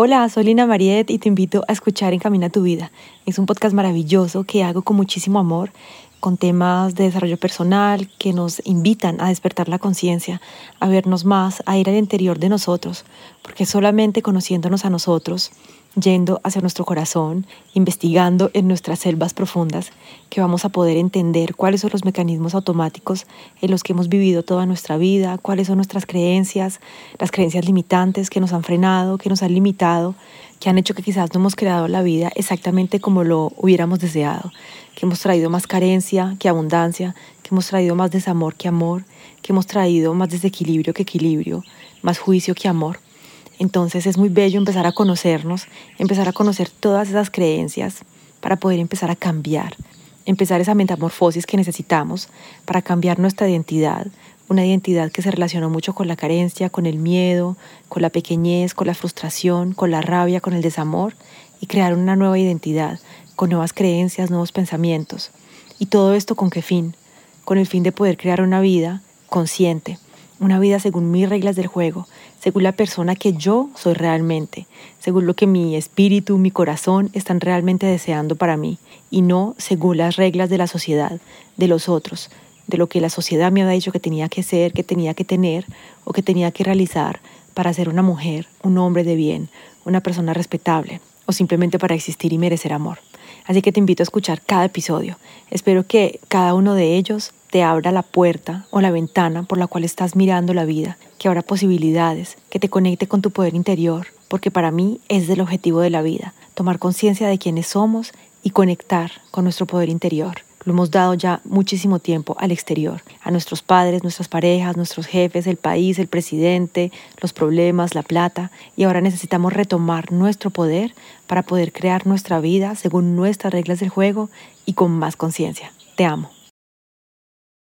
Hola, soy Lina Mariet y te invito a escuchar Encamina tu vida. Es un podcast maravilloso que hago con muchísimo amor, con temas de desarrollo personal que nos invitan a despertar la conciencia, a vernos más, a ir al interior de nosotros, porque solamente conociéndonos a nosotros, yendo hacia nuestro corazón, investigando en nuestras selvas profundas, que vamos a poder entender cuáles son los mecanismos automáticos en los que hemos vivido toda nuestra vida, cuáles son nuestras creencias, las creencias limitantes que nos han frenado, que nos han limitado, que han hecho que quizás no hemos creado la vida exactamente como lo hubiéramos deseado, que hemos traído más carencia que abundancia, que hemos traído más desamor que amor, que hemos traído más desequilibrio que equilibrio, más juicio que amor. Entonces es muy bello empezar a conocernos, empezar a conocer todas esas creencias para poder empezar a cambiar, empezar esa metamorfosis que necesitamos para cambiar nuestra identidad, una identidad que se relaciona mucho con la carencia, con el miedo, con la pequeñez, con la frustración, con la rabia, con el desamor, y crear una nueva identidad, con nuevas creencias, nuevos pensamientos. ¿Y todo esto con qué fin? Con el fin de poder crear una vida consciente, una vida según mis reglas del juego, según la persona que yo soy realmente, según lo que mi espíritu, mi corazón están realmente deseando para mí, y no según las reglas de la sociedad, de los otros, de lo que la sociedad me había dicho que tenía que ser, que tenía que tener o que tenía que realizar para ser una mujer, un hombre de bien, una persona respetable, o simplemente para existir y merecer amor. Así que te invito a escuchar cada episodio. Espero que cada uno de ellos te abra la puerta o la ventana por la cual estás mirando la vida, que abra posibilidades, que te conecte con tu poder interior, porque para mí es el objetivo de la vida, tomar conciencia de quiénes somos y conectar con nuestro poder interior. Lo hemos dado ya muchísimo tiempo al exterior, a nuestros padres, nuestras parejas, nuestros jefes, el país, el presidente, los problemas, la plata, y ahora necesitamos retomar nuestro poder para poder crear nuestra vida según nuestras reglas del juego y con más conciencia. Te amo.